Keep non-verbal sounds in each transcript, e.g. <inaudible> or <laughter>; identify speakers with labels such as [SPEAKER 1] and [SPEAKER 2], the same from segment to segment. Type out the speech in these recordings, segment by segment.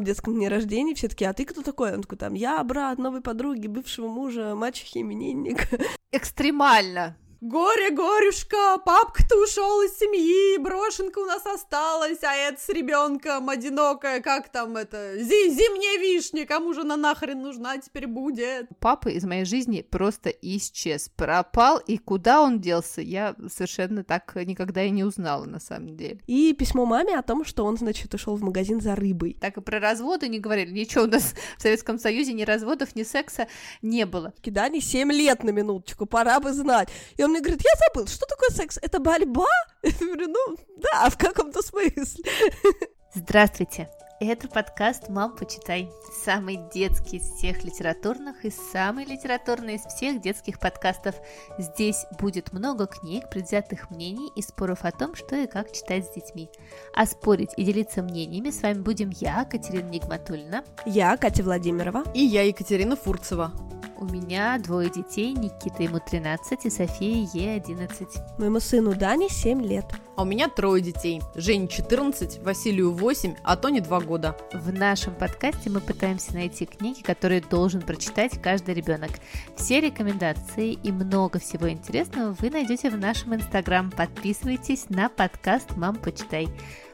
[SPEAKER 1] в детском дне рождения, все таки а ты кто такой? Он такой, там, я брат новой подруги, бывшего мужа, мачехи, именинник.
[SPEAKER 2] Экстремально.
[SPEAKER 3] Горе, горюшка, папка-то ушел из семьи, брошенка у нас осталась, а это с ребенком одинокая, как там это, зи зимняя вишня, кому же она нахрен нужна теперь будет?
[SPEAKER 2] Папа из моей жизни просто исчез, пропал, и куда он делся, я совершенно так никогда и не узнала, на самом деле.
[SPEAKER 1] И письмо маме о том, что он, значит, ушел в магазин за рыбой.
[SPEAKER 2] Так и про разводы не говорили, ничего у нас в Советском Союзе ни разводов, ни секса не было.
[SPEAKER 1] Кидани 7 лет на минуточку, пора бы знать. И он мне говорит, я забыл, что такое секс? Это борьба? <laughs> Я говорю, ну да, в каком-то смысле. <laughs>
[SPEAKER 2] Здравствуйте! Это подкаст «Мам, почитай». Самый детский из всех литературных и самый литературный из всех детских подкастов. Здесь будет много книг, предвзятых мнений и споров о том, что и как читать с детьми. А спорить и делиться мнениями с вами будем я, Катерина Нигматульна.
[SPEAKER 1] Я, Катя Владимирова.
[SPEAKER 3] И я, Екатерина Фурцева.
[SPEAKER 2] У меня двое детей, Никита ему 13 и София ей 11.
[SPEAKER 1] Моему сыну Дане 7 лет.
[SPEAKER 3] А у меня трое детей. Жене 14, Василию 8, а Тоне 2 года.
[SPEAKER 2] В нашем подкасте мы пытаемся найти книги, которые должен прочитать каждый ребенок. Все рекомендации и много всего интересного вы найдете в нашем инстаграм. Подписывайтесь на подкаст «Мам, почитай».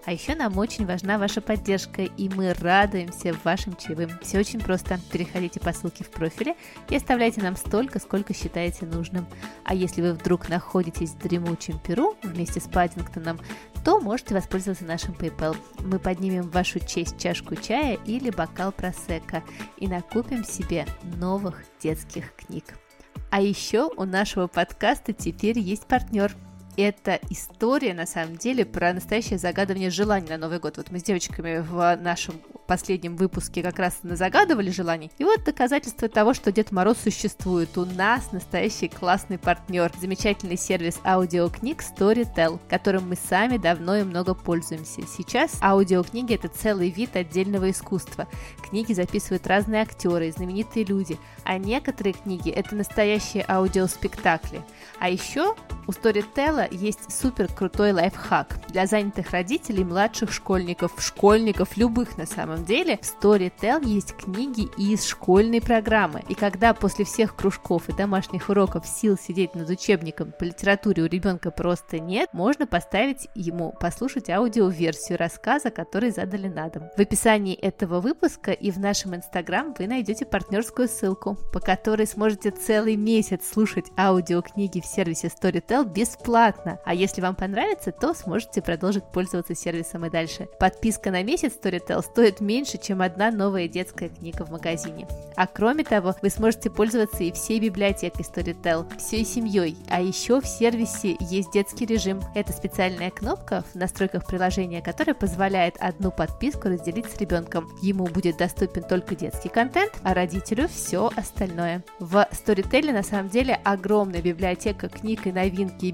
[SPEAKER 2] А еще нам очень важна ваша поддержка, и мы радуемся вашим чаевым. Все очень просто. Переходите по ссылке в профиле и оставляйте нам столько, сколько считаете нужным. А если вы вдруг находитесь в дремучем Перу вместе с Паддингтоном, то можете воспользоваться нашим PayPal. Мы поднимем в вашу честь чашку чая или бокал просека и накупим себе новых детских книг. А еще у нашего подкаста теперь есть партнер – это история, на самом деле, про настоящее загадывание желаний на Новый год. Вот мы с девочками в нашем последнем выпуске как раз загадывали желаний. И вот доказательство того, что Дед Мороз существует. У нас настоящий классный партнер. Замечательный сервис аудиокниг Storytel, которым мы сами давно и много пользуемся. Сейчас аудиокниги это целый вид отдельного искусства. Книги записывают разные актеры, знаменитые люди, а некоторые книги это настоящие аудиоспектакли. А еще у Storytel есть супер крутой лайфхак для занятых родителей младших школьников, школьников любых на самом деле. В Storytel есть книги из школьной программы. И когда после всех кружков и домашних уроков сил сидеть над учебником по литературе у ребенка просто нет, можно поставить ему послушать аудиоверсию рассказа, который задали на дом. В описании этого выпуска и в нашем инстаграм вы найдете партнерскую ссылку, по которой сможете целый месяц слушать аудиокниги в сервисе Storytel бесплатно. А если вам понравится, то сможете продолжить пользоваться сервисом и дальше. Подписка на месяц Storytel стоит меньше, чем одна новая детская книга в магазине. А кроме того, вы сможете пользоваться и всей библиотекой Storytel, всей семьей. А еще в сервисе есть детский режим. Это специальная кнопка в настройках приложения, которая позволяет одну подписку разделить с ребенком. Ему будет доступен только детский контент, а родителю все остальное. В Storytel на самом деле огромная библиотека книг и новинки, и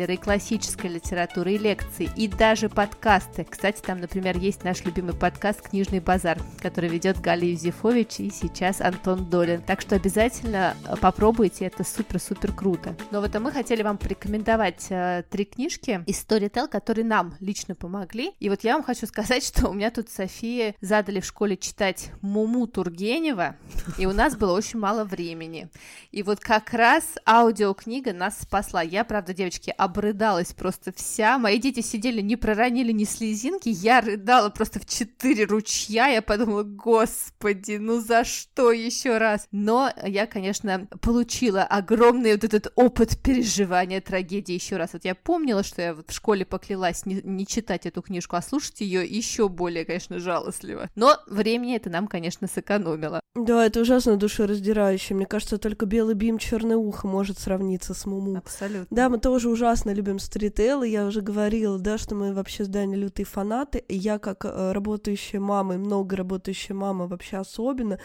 [SPEAKER 2] бестселлеры, и классической литературы, и лекции, и даже подкасты. Кстати, там, например, есть наш любимый подкаст «Книжный базар», который ведет Галя Юзефович и сейчас Антон Долин. Так что обязательно э, попробуйте, это супер-супер круто. Но вот а мы хотели вам порекомендовать э, три книжки из Storytel, которые нам лично помогли. И вот я вам хочу сказать, <laughs> что у меня тут София задали в школе читать Муму Тургенева, и у нас было очень мало времени. И вот как раз аудиокнига нас спасла. Я, правда, девочки, обрыдалась просто вся. Мои дети сидели, не проронили ни слезинки. Я рыдала просто в четыре ручья. Я подумала, господи, ну за что еще раз? Но я, конечно, получила огромный вот этот опыт переживания трагедии еще раз. Вот я помнила, что я в школе поклялась не, не читать эту книжку, а слушать ее еще более, конечно, жалостливо. Но времени это нам, конечно, сэкономило.
[SPEAKER 1] Да, это ужасно душераздирающе. Мне кажется, только белый бим, черное ухо может сравниться с Муму.
[SPEAKER 2] Абсолютно.
[SPEAKER 1] Да, мы тоже ужасно любим стритейл, и я уже говорила, да, что мы вообще с Даней лютые фанаты, и я как э, работающая мама, и много работающая мама вообще особенно,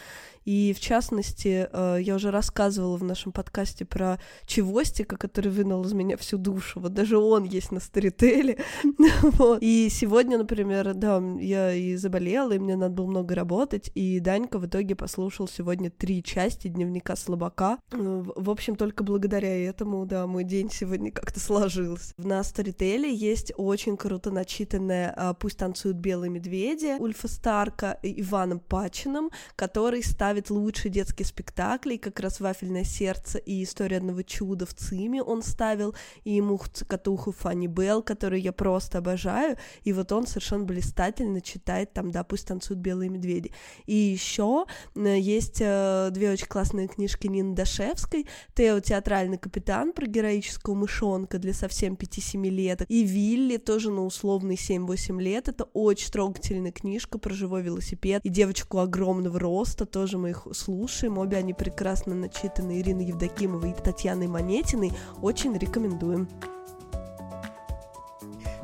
[SPEAKER 1] и в частности, э, я уже рассказывала в нашем подкасте про Чевостика, который вынул из меня всю душу. Вот даже он есть на сторителе. <laughs> И сегодня, например, да, я и заболела, и мне надо было много работать, и Данька в итоге прослушал сегодня три части дневника слабака. Э, в общем, только благодаря этому, да, мой день сегодня как-то сложился. На Storytel есть очень круто начитанная а, «Пусть танцуют белые медведи» Ульфа Старка Иваном Пачиным, который ставит лучшие детские спектакли, как раз «Вафельное сердце» и «История одного чуда» в ЦИМе он ставил, и «Мух Цокотуху» Фанни Белл, которую я просто обожаю, и вот он совершенно блистательно читает там, да, «Пусть танцуют белые медведи». И еще э, есть э, две очень классные книжки Нины Дашевской, Тео «Театральный капитан» про героического мышонка для совсем 5-7 лет, и Вилли тоже на условный 7-8 лет, это очень трогательная книжка про живой велосипед, и девочку огромного роста, тоже мы их слушаем, обе они прекрасно начитаны, Ирина Евдокимова и Татьяной Монетиной, очень рекомендуем.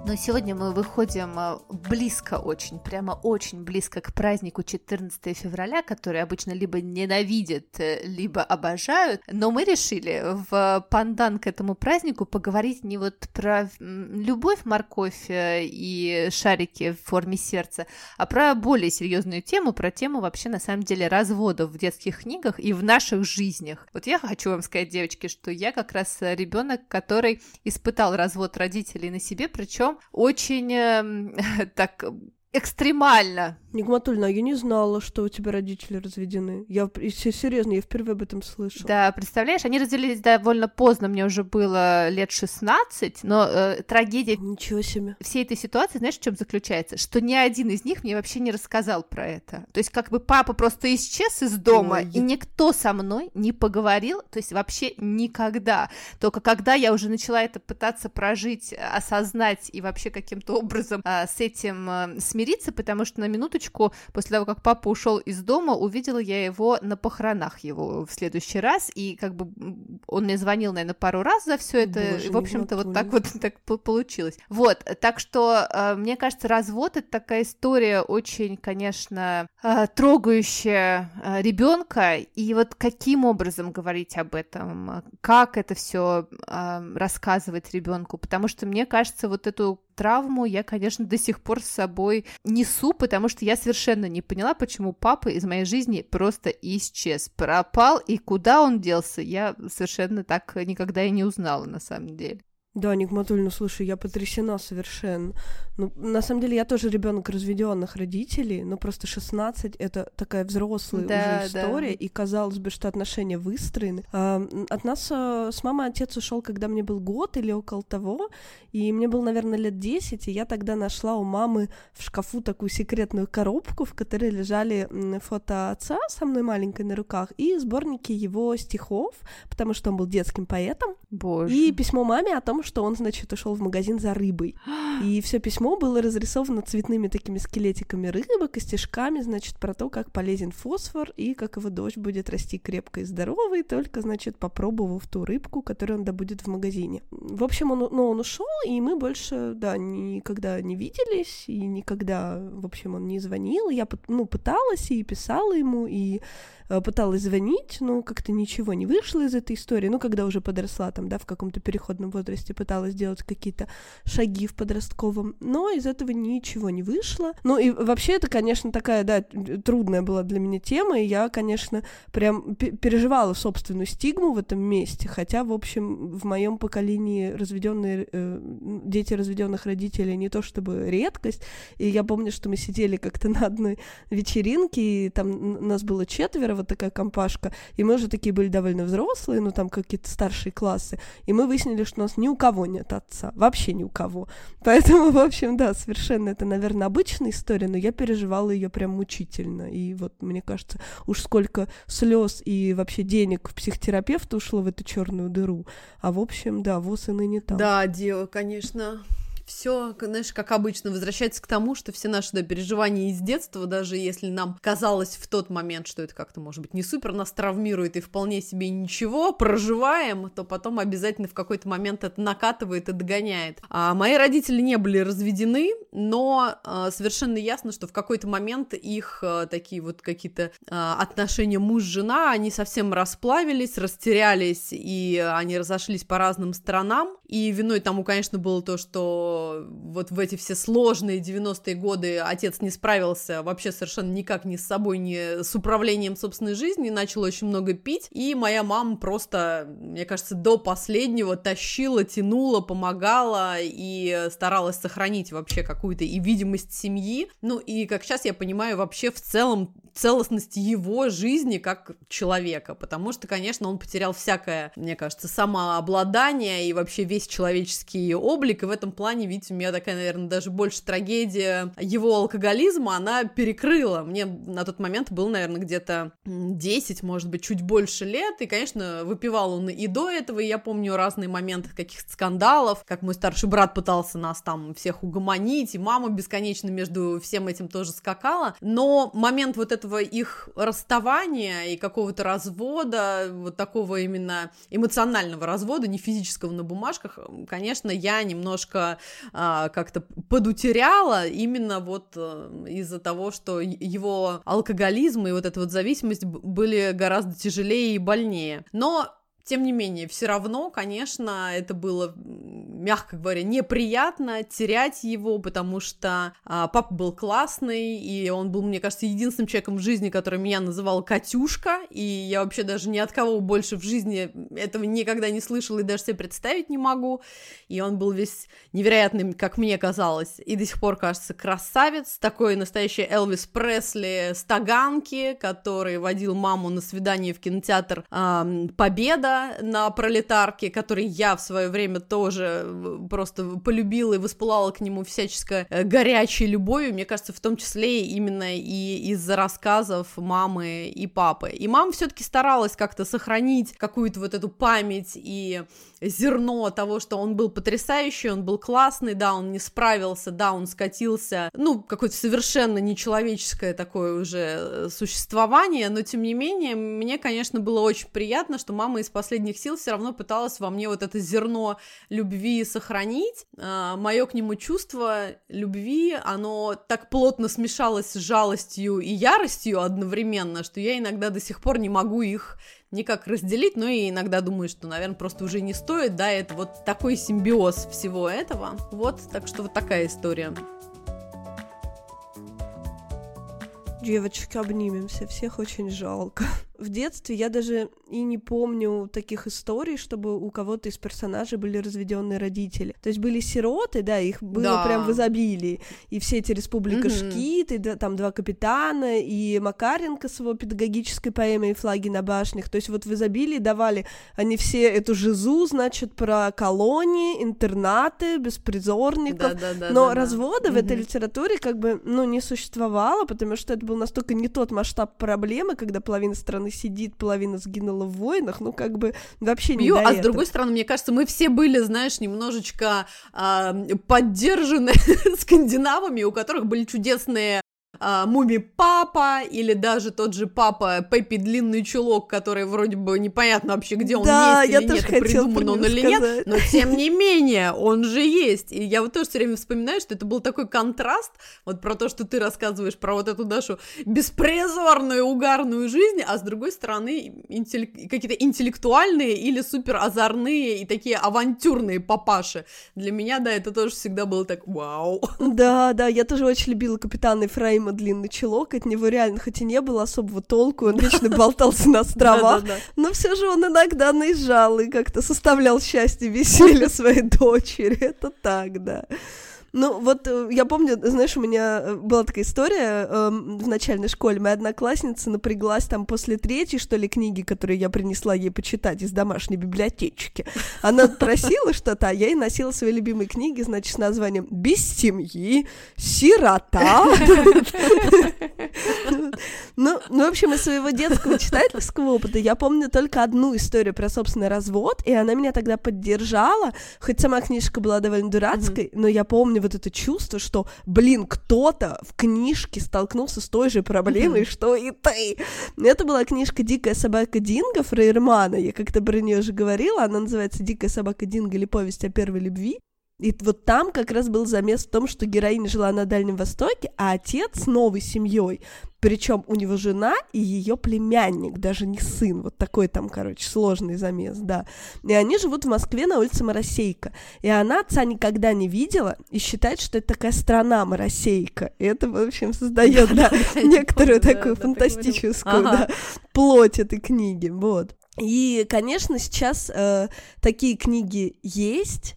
[SPEAKER 2] Но сегодня мы выходим а, близко очень, прямо очень близко к празднику 14 февраля, который обычно либо ненавидят, э, либо обожают. Но мы решили в пандан к этому празднику поговорить не вот про любовь, морковь э, и шарики в форме сердца, а про более серьезную тему, про тему вообще на самом деле разводов в детских книгах и в наших жизнях. Вот я хочу вам сказать, девочки, что я как раз ребенок, который испытал развод родителей на себе, причем очень э, <laughs> так экстремально.
[SPEAKER 1] Нигматульна, я не знала, что у тебя родители разведены. Я серьезно, я впервые об этом слышу.
[SPEAKER 2] Да, представляешь, они разделились довольно поздно, мне уже было лет 16, но э, трагедия
[SPEAKER 1] Ничего себе.
[SPEAKER 2] всей этой ситуации, знаешь, в чем заключается? Что ни один из них мне вообще не рассказал про это. То есть как бы папа просто исчез из дома, Ой. и никто со мной не поговорил, то есть вообще никогда. Только когда я уже начала это пытаться прожить, осознать и вообще каким-то образом э, с этим э, смириться, смириться, потому что на минуточку после того, как папа ушел из дома, увидела я его на похоронах его в следующий раз, и как бы он мне звонил, наверное, пару раз за все это, Боже, и, в общем-то, вот так вот так получилось. Вот, так что, э, мне кажется, развод — это такая история очень, конечно, э, трогающая э, ребенка, и вот каким образом говорить об этом, как это все рассказывать ребенку, потому что мне кажется, вот эту травму я, конечно, до сих пор с собой несу, потому что я совершенно не поняла, почему папа из моей жизни просто исчез, пропал, и куда он делся, я совершенно так никогда и не узнала на самом деле.
[SPEAKER 1] Да, Нигматуль, ну слушай, я потрясена совершенно. Ну, на самом деле, я тоже ребенок разведенных родителей, но просто 16 это такая взрослая да, уже история, да. и казалось бы, что отношения выстроены. А, от нас а, с мамой отец ушел, когда мне был год или около того, и мне было, наверное, лет 10, и я тогда нашла у мамы в шкафу такую секретную коробку, в которой лежали фото отца со мной маленькой на руках и сборники его стихов, потому что он был детским поэтом.
[SPEAKER 2] Боже.
[SPEAKER 1] И письмо маме о том, что он, значит, ушел в магазин за рыбой. <gasps> И все письмо было разрисовано цветными такими скелетиками рыбы, костяшками, значит, про то, как полезен фосфор и как его дочь будет расти крепко и здоровой, только, значит, попробовав ту рыбку, которую он добудет в магазине. В общем, он, ну, он ушел, и мы больше, да, никогда не виделись, и никогда, в общем, он не звонил. Я, ну, пыталась и писала ему, и пыталась звонить, но как-то ничего не вышло из этой истории. Ну, когда уже подросла там, да, в каком-то переходном возрасте, пыталась делать какие-то шаги в подростковом, но из этого ничего не вышло. Ну, и вообще это, конечно, такая, да, трудная была для меня тема, и я, конечно, прям переживала собственную стигму в этом месте, хотя, в общем, в моем поколении разведенные э, дети разведенных родителей не то чтобы редкость, и я помню, что мы сидели как-то на одной вечеринке, и там нас было четверо, вот такая компашка, и мы уже такие были довольно взрослые, ну там какие-то старшие классы, и мы выяснили, что у нас ни у кого нет отца, вообще ни у кого. <laughs> Поэтому, в общем, да, совершенно это, наверное, обычная история, но я переживала ее прям мучительно, и вот мне кажется, уж сколько слез и вообще денег в психотерапевта ушло в эту черную дыру, а в общем, да, ВОЗ и ныне там.
[SPEAKER 3] Да, дело, конечно, все, знаешь, как обычно, возвращается к тому, что все наши да, переживания из детства, даже если нам казалось в тот момент, что это как-то, может быть, не супер нас травмирует и вполне себе ничего, проживаем, то потом обязательно в какой-то момент это накатывает и догоняет. А мои родители не были разведены, но а, совершенно ясно, что в какой-то момент их а, такие вот какие-то а, отношения муж-жена, они совсем расплавились, растерялись, и они разошлись по разным сторонам, и виной тому, конечно, было то, что вот в эти все сложные 90-е годы отец не справился вообще совершенно никак ни с собой, ни с управлением собственной жизни, начал очень много пить, и моя мама просто, мне кажется, до последнего тащила, тянула, помогала и старалась сохранить вообще какую-то и видимость семьи, ну и, как сейчас я понимаю, вообще в целом целостность его жизни как человека, потому что, конечно, он потерял всякое, мне кажется, самообладание и вообще весь человеческий облик, и в этом плане, видите, у меня такая, наверное, даже больше трагедия его алкоголизма, она перекрыла. Мне на тот момент было, наверное, где-то 10, может быть, чуть больше лет, и, конечно, выпивал он и до этого, и я помню разные моменты каких-то скандалов, как мой старший брат пытался нас там всех угомонить, и мама бесконечно между всем этим тоже скакала, но момент вот этого их расставания и какого-то развода, вот такого именно эмоционального развода, не физического на бумажках, конечно, я немножко а, как-то подутеряла именно вот а, из-за того, что его алкоголизм и вот эта вот зависимость были гораздо тяжелее и больнее. Но тем не менее, все равно, конечно, это было, мягко говоря, неприятно терять его, потому что а, папа был классный, и он был, мне кажется, единственным человеком в жизни, который меня называл Катюшка, и я вообще даже ни от кого больше в жизни этого никогда не слышала и даже себе представить не могу. И он был весь невероятным, как мне казалось, и до сих пор кажется красавец, такой настоящий Элвис Пресли с Таганки, который водил маму на свидание в кинотеатр а, Победа, на пролетарке, который я в свое время тоже э, просто полюбила и воспылала к нему всяческой э, горячей любовью, мне кажется, в том числе именно и из-за рассказов мамы и папы. И мама все-таки старалась как-то сохранить какую-то вот эту память и зерно того, что он был потрясающий, он был классный, да, он не справился, да, он скатился, ну, какое-то совершенно нечеловеческое такое уже э, существование, но тем не менее, мне, конечно, было очень приятно, что мама из последних сил все равно пыталась во мне вот это зерно любви сохранить. А, Мое к нему чувство любви, оно так плотно смешалось с жалостью и яростью одновременно, что я иногда до сих пор не могу их никак разделить, но и иногда думаю, что, наверное, просто уже не стоит, да, это вот такой симбиоз всего этого. Вот, так что вот такая история.
[SPEAKER 1] Девочки, обнимемся, всех очень жалко в детстве я даже и не помню таких историй, чтобы у кого-то из персонажей были разведенные родители. То есть были сироты, да, их было да. прям в изобилии. И все эти Республика mm-hmm. Шкит, и да, там два капитана, и Макаренко с его педагогической поэмой «Флаги на башнях». То есть вот в изобилии давали они все эту жизу, значит, про колонии, интернаты, беспризорников. Да, да, да, Но да, развода да. в этой литературе как бы, ну, не существовало, потому что это был настолько не тот масштаб проблемы, когда половина страны сидит, половина сгинула в войнах, ну, как бы вообще не
[SPEAKER 3] Бью, А
[SPEAKER 1] этого.
[SPEAKER 3] с другой стороны, мне кажется, мы все были, знаешь, немножечко э, поддержаны <laughs> скандинавами, у которых были чудесные а, Муми Папа или даже тот же Папа Пеппи Длинный Чулок, который вроде бы непонятно вообще, где он
[SPEAKER 1] да,
[SPEAKER 3] есть
[SPEAKER 1] я
[SPEAKER 3] или
[SPEAKER 1] тоже
[SPEAKER 3] нет, придуман он или
[SPEAKER 1] сказать.
[SPEAKER 3] нет, но тем не менее он же есть. И я вот тоже все время вспоминаю, что это был такой контраст, вот про то, что ты рассказываешь про вот эту нашу беспризорную, угарную жизнь, а с другой стороны интеллек... какие-то интеллектуальные или супер озорные и такие авантюрные папаши. Для меня, да, это тоже всегда было так вау.
[SPEAKER 1] Да, да, я тоже очень любила Капитана Ефраима длинный чулок, от него реально, хоть и не было особого толку, он вечно болтался на <laughs> островах, но все же он иногда наезжал и как-то составлял счастье, веселье своей дочери, это так, да. Ну, вот э, я помню, знаешь, у меня э, была такая история э, в начальной школе. Моя одноклассница напряглась там после третьей, что ли, книги, которую я принесла ей почитать из домашней библиотечки. Она просила что-то, а я ей носила свои любимые книги, значит, с названием «Без семьи», «Сирота». Ну, ну, в общем, из своего детского читательского опыта я помню только одну историю про собственный развод, и она меня тогда поддержала, хоть сама книжка была довольно дурацкой, но я помню вот это чувство, что, блин, кто-то в книжке столкнулся с той же проблемой, что и ты. Это была книжка «Дикая собака Динго» Фрейермана, я как-то про нее уже говорила, она называется «Дикая собака Динго» или «Повесть о первой любви». И вот там как раз был замес в том, что героиня жила на Дальнем Востоке, а отец с новой семьей причем у него жена и ее племянник, даже не сын. Вот такой там, короче, сложный замес, да. И они живут в Москве на улице Моросейка. И она отца никогда не видела и считает, что это такая страна Моросейка. И это, в общем, создает, да, некоторую такую фантастическую, плоть этой книги. Вот. И, конечно, сейчас э, такие книги есть,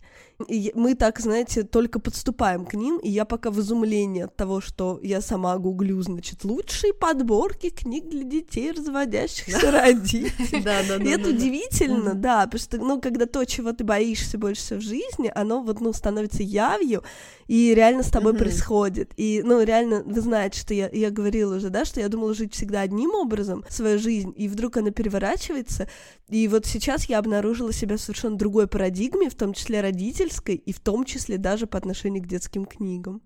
[SPEAKER 1] и мы так, знаете, только подступаем к ним, и я пока в изумлении от того, что я сама гуглю, значит, лучшие подборки книг для детей, разводящихся <laughs> родителей. Да, да, да. И это удивительно, да, потому что, ну, когда то, чего ты боишься больше в жизни, оно вот, ну, становится явью, и реально с тобой происходит. И, ну, реально, вы знаете, что я, я говорила уже, да, что я думала жить всегда одним образом, свою жизнь, и вдруг она переворачивается, и вот сейчас я обнаружила себя в совершенно другой парадигме, в том числе родительской, и в том числе даже по отношению к детским книгам.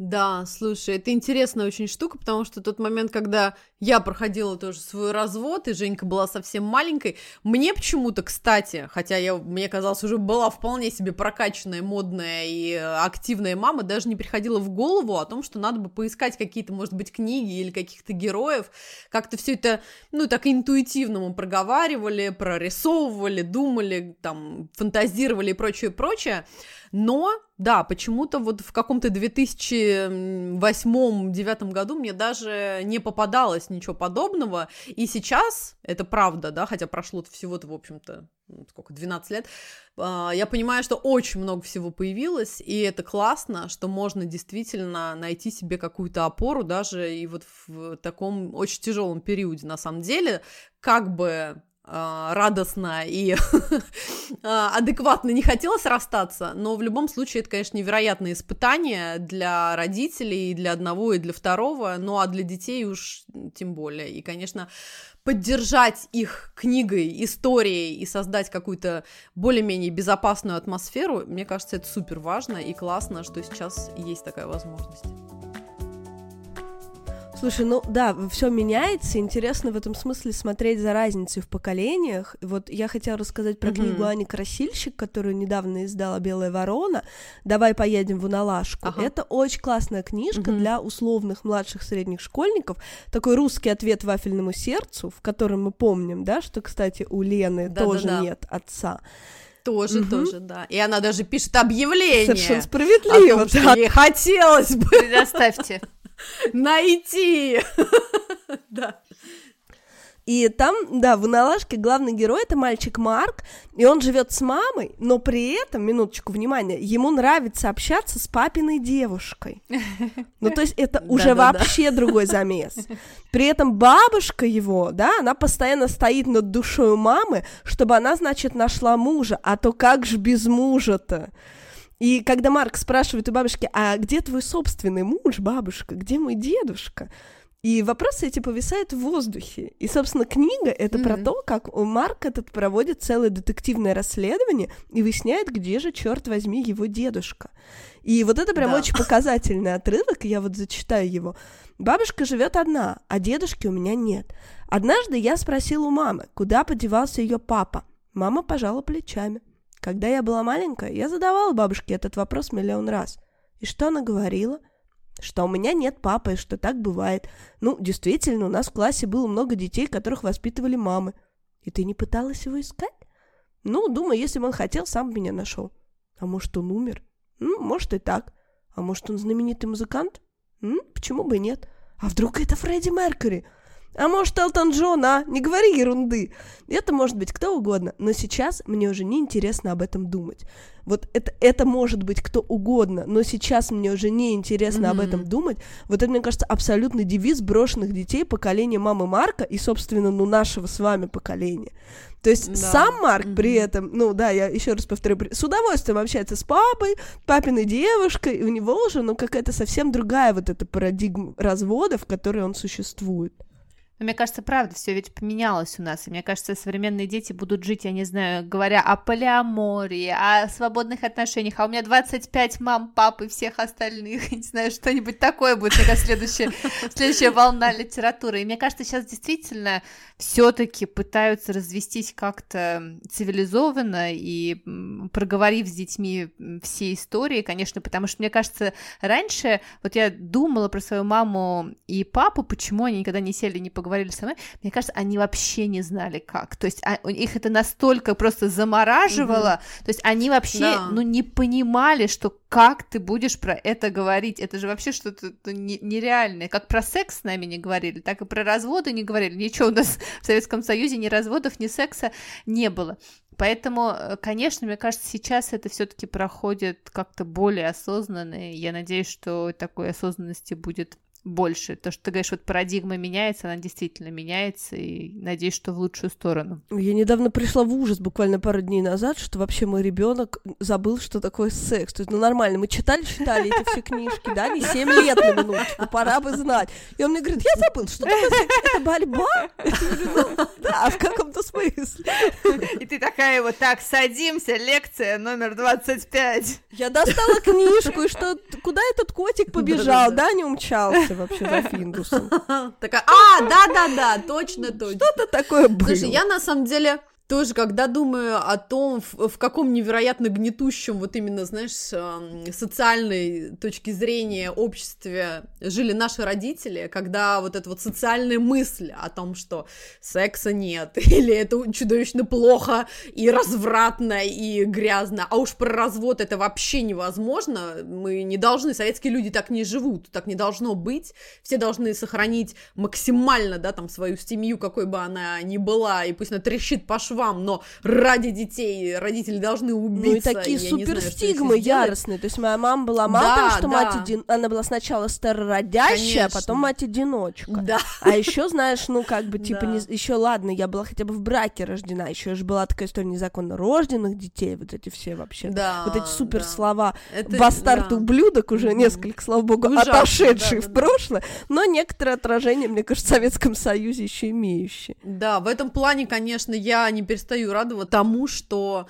[SPEAKER 3] Да, слушай, это интересная очень штука, потому что тот момент, когда я проходила тоже свой развод, и Женька была совсем маленькой, мне почему-то, кстати, хотя я, мне казалось, уже была вполне себе прокачанная, модная и активная мама, даже не приходила в голову о том, что надо бы поискать какие-то, может быть, книги или каких-то героев, как-то все это, ну, так интуитивно мы проговаривали, прорисовывали, думали, там, фантазировали и прочее, прочее, но, да, почему-то вот в каком-то 2008-2009 году мне даже не попадалось ничего подобного, и сейчас, это правда, да, хотя прошло всего-то, в общем-то, ну, сколько, 12 лет, а, я понимаю, что очень много всего появилось, и это классно, что можно действительно найти себе какую-то опору даже и вот в таком очень тяжелом периоде, на самом деле, как бы радостно и <laughs> а, адекватно не хотелось расстаться, но в любом случае это, конечно, невероятное испытание для родителей, и для одного, и для второго, ну а для детей уж тем более. И, конечно, поддержать их книгой, историей и создать какую-то более-менее безопасную атмосферу, мне кажется, это супер важно и классно, что сейчас есть такая возможность.
[SPEAKER 1] Слушай, ну да, все меняется. Интересно в этом смысле смотреть за разницей в поколениях. Вот я хотела рассказать про mm-hmm. книгу Ани Красильщик, которую недавно издала Белая ворона. Давай поедем в Уналашку. Ага. Это очень классная книжка mm-hmm. для условных младших средних школьников. Такой русский ответ вафельному сердцу, в котором мы помним, да, что, кстати, у Лены да, тоже да, да. нет отца.
[SPEAKER 3] Тоже, угу. тоже, да. И она даже пишет объявление.
[SPEAKER 1] Совершенно справедливо.
[SPEAKER 3] О том, да. что ей хотелось бы.
[SPEAKER 2] Предоставьте.
[SPEAKER 3] Найти! <laughs>
[SPEAKER 1] Да. И там, да, в Уналашке главный герой это мальчик Марк, и он живет с мамой, но при этом, минуточку внимания, ему нравится общаться с папиной девушкой. Ну, то есть это <laughs> уже вообще другой замес. При этом бабушка его, да, она постоянно стоит над душой мамы, чтобы она, значит, нашла мужа, а то как же без мужа-то? И когда Марк спрашивает у бабушки, а где твой собственный муж, бабушка, где мой дедушка? И вопросы эти повисают в воздухе. И, собственно, книга это mm-hmm. про то, как у Марк этот проводит целое детективное расследование и выясняет, где же, черт возьми, его дедушка. И вот это прям да. очень показательный отрывок, я вот зачитаю его. Бабушка живет одна, а дедушки у меня нет. Однажды я спросил у мамы, куда подевался ее папа. Мама пожала плечами. Когда я была маленькая, я задавала бабушке этот вопрос миллион раз. И что она говорила? Что у меня нет папы, что так бывает. Ну, действительно, у нас в классе было много детей, которых воспитывали мамы. И ты не пыталась его искать? Ну, думаю, если бы он хотел, сам меня нашел. А может, он умер? Ну, может и так. А может, он знаменитый музыкант? М? Почему бы нет? А вдруг это Фредди Меркьюри? А может, Элтон Джон, а? Не говори ерунды. Это может быть кто угодно, но сейчас мне уже не интересно об этом думать. Вот это, это может быть кто угодно, но сейчас мне уже не интересно mm-hmm. об этом думать. Вот это, мне кажется, абсолютный девиз брошенных детей поколения мамы Марка и, собственно, ну, нашего с вами поколения. То есть да. сам Марк mm-hmm. при этом, ну да, я еще раз повторю, с удовольствием общается с папой, папиной девушкой, и у него уже, ну, какая-то совсем другая вот эта парадигма развода, в которой он существует.
[SPEAKER 2] Но мне кажется, правда, все ведь поменялось у нас. И мне кажется, современные дети будут жить, я не знаю, говоря о полиамории, о свободных отношениях, а у меня 25 мам, пап и всех остальных, <laughs> не знаю, что-нибудь такое будет, мне кажется, следующая, <laughs> следующая волна литературы. И мне кажется, сейчас действительно все-таки пытаются развестись как-то цивилизованно и проговорив с детьми все истории, конечно, потому что, мне кажется, раньше, вот я думала про свою маму и папу, почему они никогда не сели, не поговорили, говорили со мной, мне кажется, они вообще не знали как. То есть а, их это настолько просто замораживало, угу. то есть они вообще, да. ну, не понимали, что как ты будешь про это говорить. Это же вообще что-то нереальное. Как про секс с нами не говорили, так и про разводы не говорили. Ничего у нас <laughs> в Советском Союзе ни разводов, ни секса не было. Поэтому, э, конечно, мне кажется, сейчас это все-таки проходит как-то более осознанно, и я надеюсь, что такой осознанности будет больше. То, что ты говоришь, вот парадигма меняется, она действительно меняется, и надеюсь, что в лучшую сторону.
[SPEAKER 1] Я недавно пришла в ужас буквально пару дней назад, что вообще мой ребенок забыл, что такое секс. То есть, ну нормально, мы читали, читали эти все книжки, да, не 7 лет на минуточку, пора бы знать. И он мне говорит, я забыл, что такое секс? Это борьба? Ну, да, в каком-то смысле.
[SPEAKER 3] И ты такая вот, так, садимся, лекция номер 25.
[SPEAKER 1] Я достала книжку, и что, куда этот котик побежал, да, не умчался? Гоняешься вообще за Финдусом. <laughs>
[SPEAKER 3] Такая, а, да-да-да, точно, точно.
[SPEAKER 1] Что-то такое было.
[SPEAKER 3] Слушай, я на самом деле тоже, когда думаю о том, в, в каком невероятно гнетущем, вот именно, знаешь, социальной точки зрения обществе жили наши родители, когда вот эта вот социальная мысль о том, что секса нет, <laughs> или это чудовищно плохо и развратно и грязно, а уж про развод это вообще невозможно, мы не должны, советские люди так не живут, так не должно быть, все должны сохранить максимально, да, там, свою семью, какой бы она ни была, и пусть она трещит по швам, вам, но ради детей родители должны убиться. Ну и
[SPEAKER 1] такие суперстигмы яростные. То есть моя мама была матерью, да, что да. мать один... она была сначала старородящая, а потом мать-одиночка. Да. А еще, знаешь, ну как бы типа да. не... еще ладно, я была хотя бы в браке рождена, еще же была такая история незаконно рожденных детей, вот эти все вообще, да, вот эти супер слова, Это... бастард да. ублюдок уже несколько, слава богу, Ужасно, отошедшие да, в прошлое, но некоторое отражение, мне кажется, в Советском Союзе еще имеющие.
[SPEAKER 3] Да, в этом плане, конечно, я не перестаю радоваться тому, что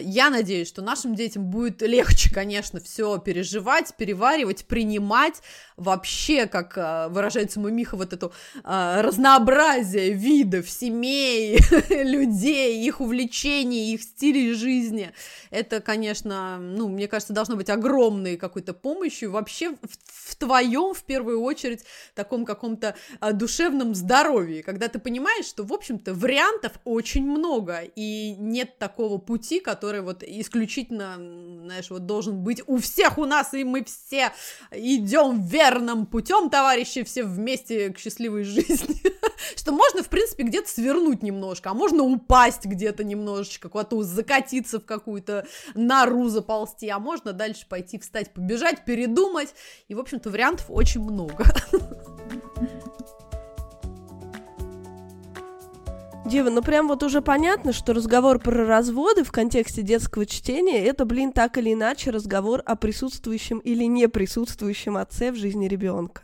[SPEAKER 3] я надеюсь, что нашим детям будет легче, конечно, все переживать, переваривать, принимать. Вообще, как а, выражается мой Миха, вот это а, разнообразие видов, семей, <laughs> людей, их увлечений, их стилей жизни. Это, конечно, ну, мне кажется, должно быть огромной какой-то помощью. Вообще в, в твоем, в первую очередь, таком каком-то а, душевном здоровье, когда ты понимаешь, что, в общем-то, вариантов очень много, и нет такого пути, который вот исключительно, знаешь, вот должен быть у всех у нас, и мы все идем верным путем, товарищи, все вместе к счастливой <laughs> жизни. Что можно, в принципе, где-то свернуть немножко, а можно упасть где-то немножечко, куда-то закатиться в какую-то нору заползти, а можно дальше пойти, встать, побежать, передумать. И, в общем-то, вариантов очень много. <laughs>
[SPEAKER 1] Дева, ну прям вот уже понятно, что разговор про разводы в контексте детского чтения это, блин, так или иначе разговор о присутствующем или не присутствующем отце в жизни ребенка.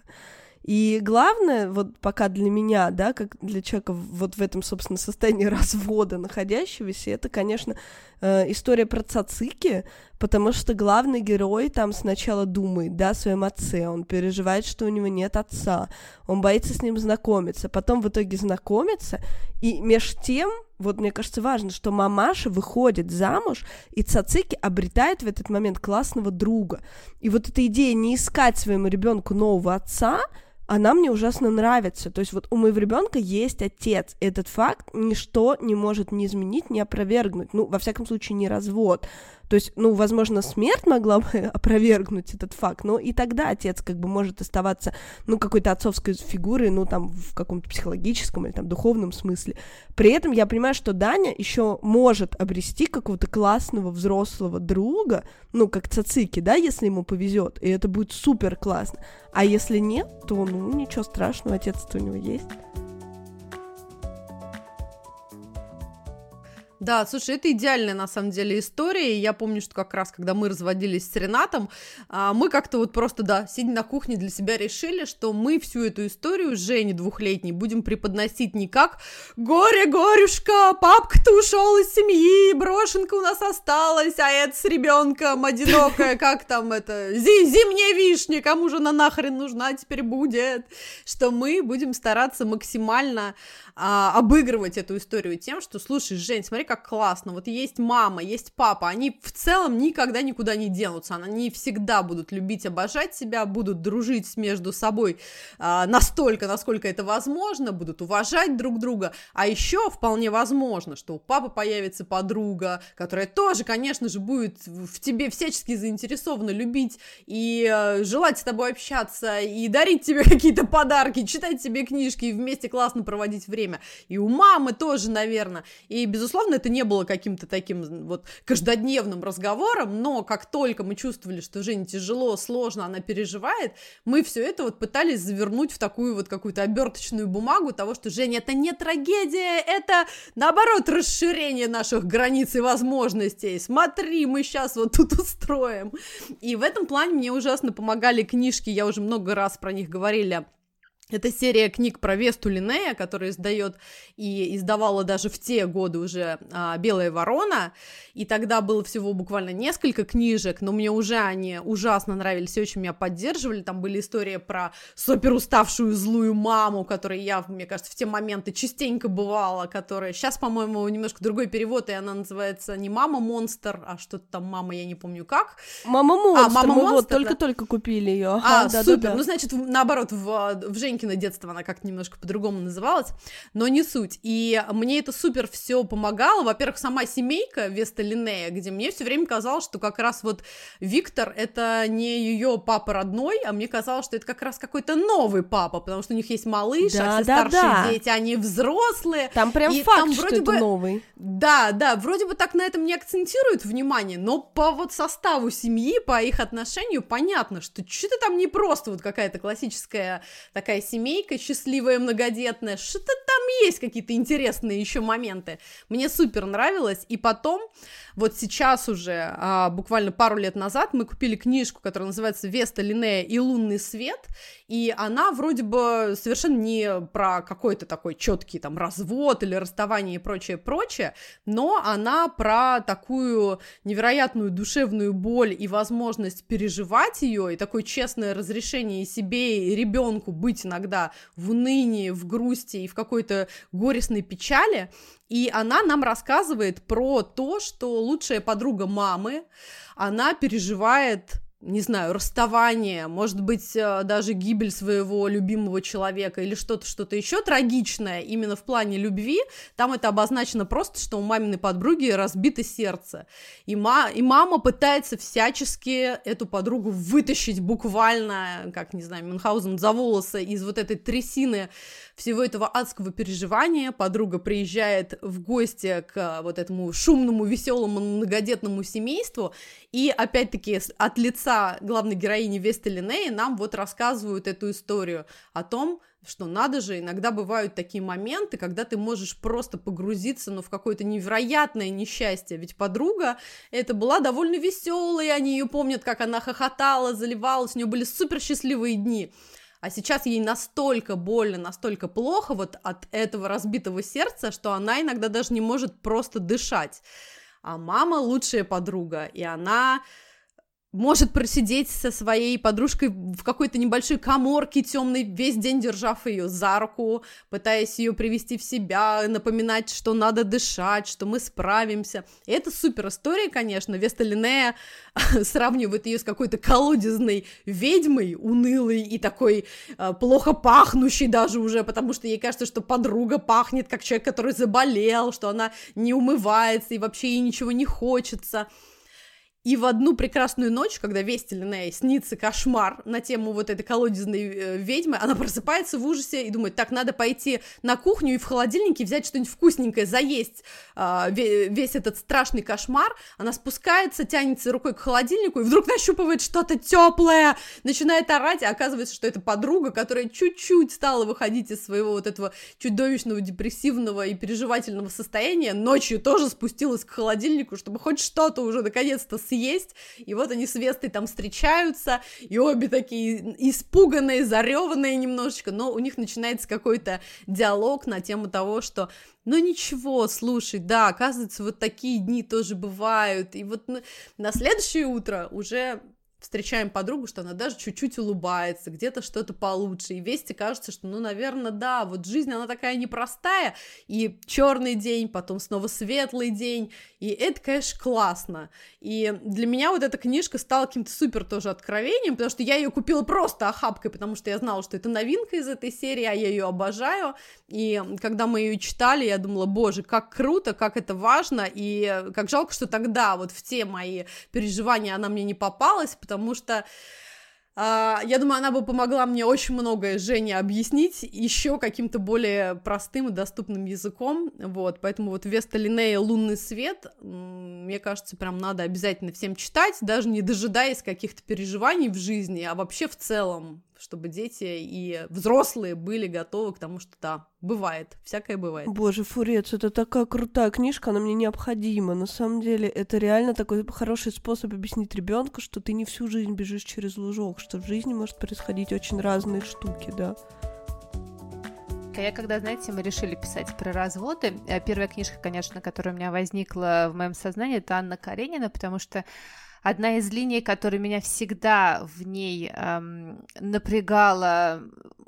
[SPEAKER 1] И главное, вот пока для меня, да, как для человека вот в этом, собственно, состоянии <laughs> развода находящегося, это, конечно, э, история про цацики, потому что главный герой там сначала думает, да, о своем отце, он переживает, что у него нет отца, он боится с ним знакомиться, потом в итоге знакомится, и меж тем, вот мне кажется важно, что мамаша выходит замуж, и Цацики обретает в этот момент классного друга. И вот эта идея не искать своему ребенку нового отца, она мне ужасно нравится. То есть вот у моего ребенка есть отец. Этот факт ничто не может ни изменить, ни опровергнуть. Ну, во всяком случае, не развод. То есть, ну, возможно, смерть могла бы <laughs> опровергнуть этот факт, но и тогда отец как бы может оставаться, ну, какой-то отцовской фигурой, ну, там, в каком-то психологическом или там духовном смысле. При этом я понимаю, что Даня еще может обрести какого-то классного взрослого друга, ну, как цацики, да, если ему повезет, и это будет супер классно. А если нет, то, ну, ничего страшного, отец-то у него есть.
[SPEAKER 3] Да, слушай, это идеальная на самом деле история. Я помню, что как раз, когда мы разводились с Ренатом, а, мы как-то вот просто, да, сидя на кухне для себя решили, что мы всю эту историю Жени двухлетней будем преподносить не как «Горе, горюшка, папка-то ушел из семьи, брошенка у нас осталась, а это с ребенком одинокая, <laughs> как там это, зимняя вишня, кому же она нахрен нужна теперь будет?» Что мы будем стараться максимально а, обыгрывать эту историю тем, что, слушай, Жень, смотри, как классно, вот есть мама, есть папа, они в целом никогда никуда не денутся, они всегда будут любить, обожать себя, будут дружить между собой а, настолько, насколько это возможно, будут уважать друг друга, а еще вполне возможно, что у папы появится подруга, которая тоже, конечно же, будет в тебе всячески заинтересована любить и э, желать с тобой общаться, и дарить тебе <laughs> какие-то подарки, читать тебе книжки и вместе классно проводить время, время. И у мамы тоже, наверное. И, безусловно, это не было каким-то таким вот каждодневным разговором, но как только мы чувствовали, что Жене тяжело, сложно, она переживает, мы все это вот пытались завернуть в такую вот какую-то оберточную бумагу того, что Женя, это не трагедия, это, наоборот, расширение наших границ и возможностей. Смотри, мы сейчас вот тут устроим. И в этом плане мне ужасно помогали книжки, я уже много раз про них говорила, это серия книг про Весту Линнея, которая издает и издавала даже в те годы уже а, «Белая ворона», и тогда было всего буквально несколько книжек, но мне уже они ужасно нравились очень меня поддерживали, там были истории про супер уставшую злую маму, которой я, мне кажется, в те моменты частенько бывала, которая сейчас, по-моему, немножко другой перевод, и она называется не «Мама-монстр», а что-то там «Мама», я не помню как.
[SPEAKER 1] «Мама-монстр», а, «Мама мы вот только-только купили ее.
[SPEAKER 3] А, <laughs> да, супер, да, да. ну, значит, наоборот, в, в Жене Женькино детство, она как-то немножко по-другому называлась, но не суть. И мне это супер все помогало. Во-первых, сама семейка Веста Линнея, где мне все время казалось, что как раз вот Виктор это не ее папа родной, а мне казалось, что это как раз какой-то новый папа, потому что у них есть малыш, да, а все да, старшие да. дети, они взрослые.
[SPEAKER 1] Там прям и факт, там вроде что бы... это новый.
[SPEAKER 3] Да, да, вроде бы так на этом не акцентируют внимание, но по вот составу семьи, по их отношению понятно, что что-то там не просто вот какая-то классическая такая семейка счастливая, многодетная, что-то есть какие-то интересные еще моменты. Мне супер нравилось, и потом, вот сейчас уже, а, буквально пару лет назад, мы купили книжку, которая называется «Веста Линнея и лунный свет», и она вроде бы совершенно не про какой-то такой четкий там развод или расставание и прочее, прочее, но она про такую невероятную душевную боль и возможность переживать ее, и такое честное разрешение себе и ребенку быть иногда в унынии, в грусти и в какой-то горестной печали, и она нам рассказывает про то, что лучшая подруга мамы, она переживает не знаю, расставание, может быть, э, даже гибель своего любимого человека или что-то, что-то еще трагичное именно в плане любви, там это обозначено просто, что у маминой подруги разбито сердце. И, ма и мама пытается всячески эту подругу вытащить буквально, как, не знаю, Мюнхгаузен за волосы из вот этой трясины всего этого адского переживания. Подруга приезжает в гости к вот этому шумному, веселому, многодетному семейству, и опять-таки от лица главной героини Весты Линнеи нам вот рассказывают эту историю о том, что надо же, иногда бывают такие моменты, когда ты можешь просто погрузиться, ну, в какое-то невероятное несчастье, ведь подруга это была довольно веселая, они ее помнят, как она хохотала, заливалась, у нее были супер счастливые дни, а сейчас ей настолько больно, настолько плохо вот от этого разбитого сердца, что она иногда даже не может просто дышать. А мама лучшая подруга, и она может просидеть со своей подружкой в какой-то небольшой коморке темной, весь день держав ее за руку, пытаясь ее привести в себя, напоминать, что надо дышать, что мы справимся. И это супер история, конечно. Веста Линея <laughs> сравнивает ее с какой-то колодезной ведьмой, унылой и такой э, плохо пахнущей даже уже, потому что ей кажется, что подруга пахнет как человек, который заболел, что она не умывается и вообще ей ничего не хочется. И в одну прекрасную ночь, когда Вести Линней снится кошмар на тему вот этой колодезной э, ведьмы, она просыпается в ужасе и думает, так, надо пойти на кухню и в холодильнике взять что-нибудь вкусненькое, заесть э, весь этот страшный кошмар. Она спускается, тянется рукой к холодильнику и вдруг нащупывает что-то теплое, начинает орать, а оказывается, что это подруга, которая чуть-чуть стала выходить из своего вот этого чудовищного, депрессивного и переживательного состояния, ночью тоже спустилась к холодильнику, чтобы хоть что-то уже наконец-то съесть съесть, и вот они с Вестой там встречаются, и обе такие испуганные, зареванные немножечко, но у них начинается какой-то диалог на тему того, что ну ничего, слушай, да, оказывается, вот такие дни тоже бывают, и вот на, на следующее утро уже встречаем подругу, что она даже чуть-чуть улыбается, где-то что-то получше, и Вести кажется, что, ну, наверное, да, вот жизнь, она такая непростая, и черный день, потом снова светлый день, и это, конечно, классно, и для меня вот эта книжка стала каким-то супер тоже откровением, потому что я ее купила просто охапкой, потому что я знала, что это новинка из этой серии, а я ее обожаю, и когда мы ее читали, я думала, боже, как круто, как это важно, и как жалко, что тогда вот в те мои переживания она мне не попалась, потому потому что Uh, я думаю, она бы помогла мне очень многое Жене объяснить еще каким-то более простым и доступным языком, вот, поэтому вот Веста Линея «Лунный свет», мне кажется, прям надо обязательно всем читать, даже не дожидаясь каких-то переживаний в жизни, а вообще в целом, чтобы дети и взрослые были готовы к тому, что да, бывает, всякое бывает.
[SPEAKER 1] Боже, Фурец, это такая крутая книжка, она мне необходима. На самом деле, это реально такой хороший способ объяснить ребенку, что ты не всю жизнь бежишь через лужок, что в жизни может происходить очень разные штуки, да.
[SPEAKER 2] Я когда, знаете, мы решили писать про разводы, э, первая книжка, конечно, которая у меня возникла в моем сознании, это Анна Каренина, потому что одна из линий, которая меня всегда в ней эм, напрягала,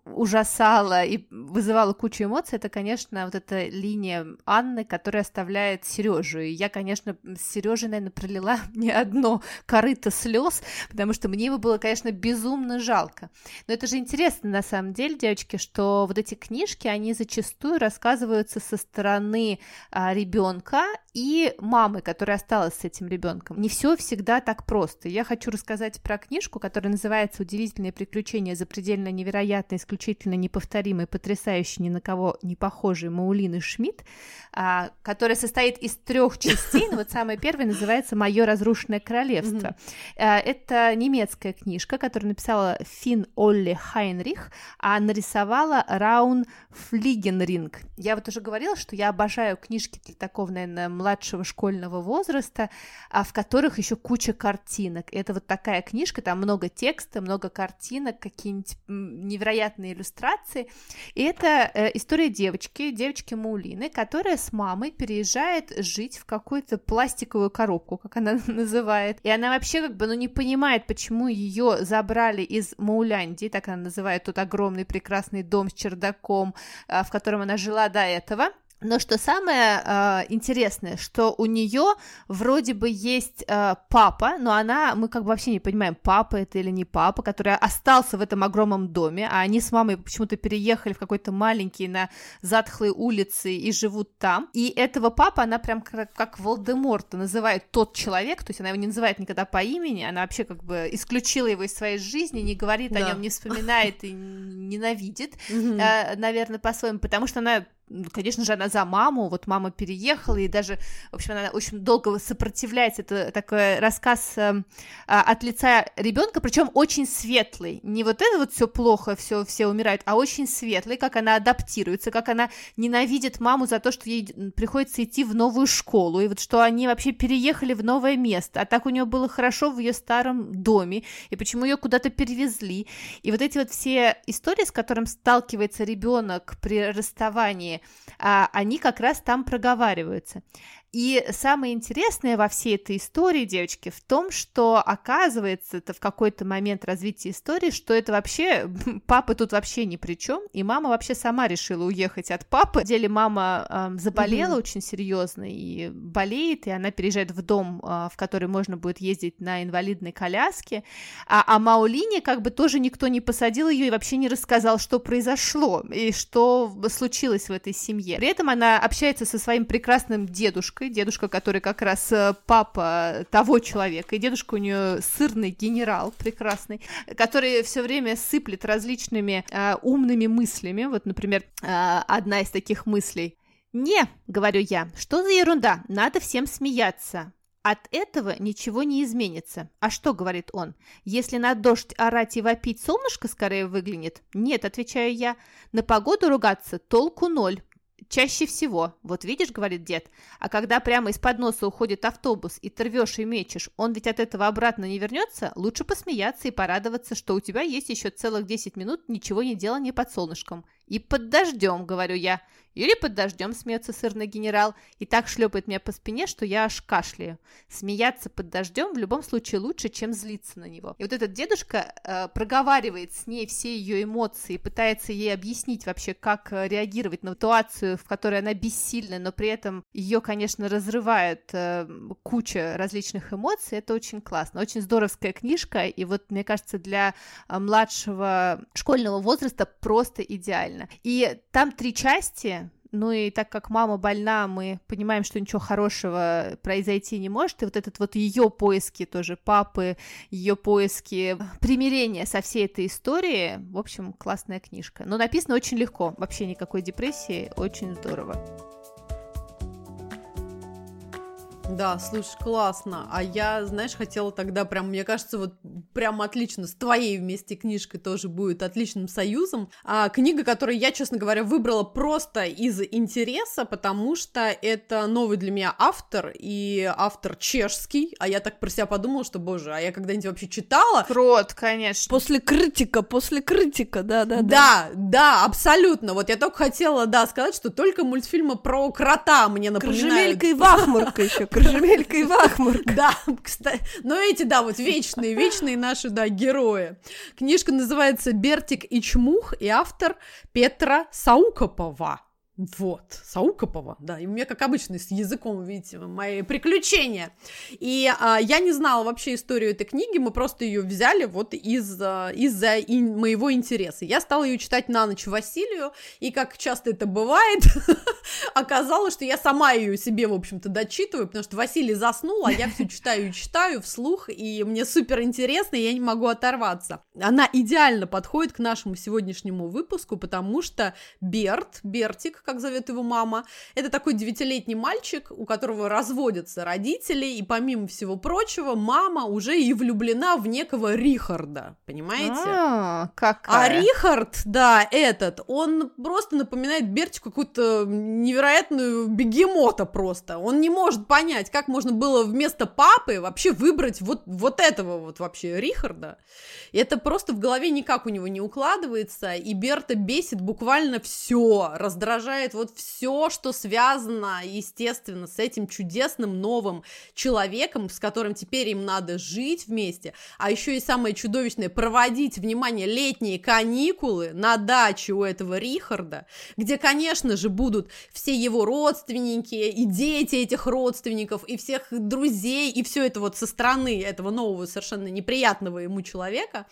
[SPEAKER 2] ужасала и вызывала кучу эмоций, это, конечно, вот эта линия Анны, которая оставляет Сережу. И я, конечно, с Сережей, наверное, пролила <laughs> не одно корыто слез, потому что мне его было, конечно, безумно жалко. Но это же интересно, на самом деле, девочки, что вот эти книжки, они зачастую рассказываются со стороны а, ребенка и мамы, которая осталась с этим ребенком. Не все всегда так просто. Я хочу рассказать про книжку, которая называется «Удивительные приключения запредельно невероятной, исключительно неповторимой, потрясающей, ни на кого не похожей Маулины Шмидт», а, которая состоит из трех <laughs> частей. Ну, вот самая первая называется «Мое разрушенное королевство». А, это немецкая книжка, которую написала Фин Олли Хайнрих, а нарисовала Раун Флигенринг. Я вот уже говорила, что я обожаю книжки для такого, наверное, младшего школьного возраста, а в которых еще куча картинок. Это вот такая книжка, там много текста, много картинок, какие-нибудь невероятные иллюстрации. И это э, история девочки, девочки Маулины, которая с мамой переезжает жить в какую-то пластиковую коробку, как она <laughs> называет. И она вообще как бы ну, не понимает, почему ее забрали из Мауляндии, так она называет тот огромный прекрасный дом с чердаком, э, в котором она жила до этого. Но что самое э, интересное, что у нее вроде бы есть э, папа, но она, мы как бы вообще не понимаем, папа это или не папа, который остался в этом огромном доме, а они с мамой почему-то переехали в какой-то маленький на затхлые улицы и живут там. И этого папа она прям как, как Волдеморта называет тот человек, то есть она его не называет никогда по имени, она вообще как бы исключила его из своей жизни, не говорит да. о нем, не вспоминает и ненавидит, э, наверное, по-своему, потому что она конечно же, она за маму, вот мама переехала, и даже, в общем, она очень долго сопротивляется, это такой рассказ э, от лица ребенка, причем очень светлый, не вот это вот все плохо, все, все умирают, а очень светлый, как она адаптируется, как она ненавидит маму за то, что ей приходится идти в новую школу, и вот что они вообще переехали в новое место, а так у нее было хорошо в ее старом доме, и почему ее куда-то перевезли, и вот эти вот все истории, с которым сталкивается ребенок при расставании, они как раз там проговариваются. И самое интересное во всей этой истории, девочки, в том, что оказывается это в какой-то момент развития истории, что это вообще <laughs> папа тут вообще ни при чем, и мама вообще сама решила уехать от папы. В деле мама э, заболела mm-hmm. очень серьезно и болеет, и она переезжает в дом, э, в который можно будет ездить на инвалидной коляске, а, а Маулине как бы тоже никто не посадил ее и вообще не рассказал, что произошло и что случилось в этой семье. При этом она общается со своим прекрасным дедушкой дедушкой, дедушка, который как раз э, папа того человека, и дедушка у нее сырный генерал прекрасный, который все время сыплет различными э, умными мыслями. Вот, например, э, одна из таких мыслей. «Не», — говорю я, — «что за ерунда? Надо всем смеяться». От этого ничего не изменится. А что, говорит он, если на дождь орать и вопить, солнышко скорее выглянет? Нет, отвечаю я, на погоду ругаться толку ноль. Чаще всего. Вот видишь, говорит дед, а когда прямо из-под носа уходит автобус, и ты и мечешь, он ведь от этого обратно не вернется, лучше посмеяться и порадоваться, что у тебя есть еще целых 10 минут ничего не делания под солнышком. И под дождем, говорю я. Или под дождем смеется сырный генерал и так шлепает меня по спине, что я аж кашляю. Смеяться под дождем в любом случае лучше, чем злиться на него. И вот этот дедушка э, проговаривает с ней все ее эмоции, пытается ей объяснить вообще, как э, реагировать на ситуацию, в которой она бессильна, но при этом ее, конечно, разрывает э, куча различных эмоций. Это очень классно. Очень здоровская книжка, и вот, мне кажется, для э, младшего школьного возраста просто идеально. И там три части, ну и так как мама больна, мы понимаем, что ничего хорошего произойти не может. И вот этот вот ее поиски тоже папы, ее поиски примирения со всей этой историей, в общем, классная книжка. Но написано очень легко, вообще никакой депрессии, очень здорово.
[SPEAKER 3] Да, слушай, классно. А я, знаешь, хотела тогда прям, мне кажется, вот прям отлично, с твоей вместе книжкой тоже будет отличным союзом. А книга, которую я, честно говоря, выбрала просто из интереса, потому что это новый для меня автор, и автор чешский, а я так про себя подумала, что, боже, а я когда-нибудь вообще читала?
[SPEAKER 2] Крот, конечно.
[SPEAKER 1] После критика, после критика, да-да-да.
[SPEAKER 3] Да, да, абсолютно. Вот я только хотела, да, сказать, что только мультфильмы про крота мне напоминают.
[SPEAKER 1] Крыжемелька и Вахмурка <laughs> еще Крыжемелька и <laughs> Вахмурка.
[SPEAKER 3] Да, кстати. Но эти, да, вот вечные, вечные наши, да, герои. Книжка называется «Бертик и Чмух» и автор Петра Саукопова. Вот, Саукопова, да, и у меня, как обычно, с языком, видите, мои приключения. И а, я не знала вообще историю этой книги, мы просто ее взяли вот из, а, из-за ин, моего интереса. Я стала ее читать на ночь Василию, и как часто это бывает, <laughs> оказалось, что я сама ее себе, в общем-то, дочитываю, потому что Василий заснул, а я все читаю и читаю вслух, и мне супер интересно, я не могу оторваться. Она идеально подходит к нашему сегодняшнему выпуску, потому что Берт, Бертик, как зовет его мама. Это такой девятилетний мальчик, у которого разводятся родители, и помимо всего прочего, мама уже и влюблена в некого Рихарда, понимаете?
[SPEAKER 2] А, как?
[SPEAKER 3] А Рихард, да, этот, он просто напоминает Бертику какую-то невероятную бегемота просто. Он не может понять, как можно было вместо папы вообще выбрать вот, вот этого вот вообще Рихарда. И это просто в голове никак у него не укладывается, и Берта бесит буквально все, раздражает отражает вот все, что связано, естественно, с этим чудесным новым человеком, с которым теперь им надо жить вместе, а еще и самое чудовищное, проводить, внимание, летние каникулы на даче у этого Рихарда, где, конечно же, будут все его родственники и дети этих родственников, и всех друзей, и все это вот со стороны этого нового, совершенно неприятного ему человека,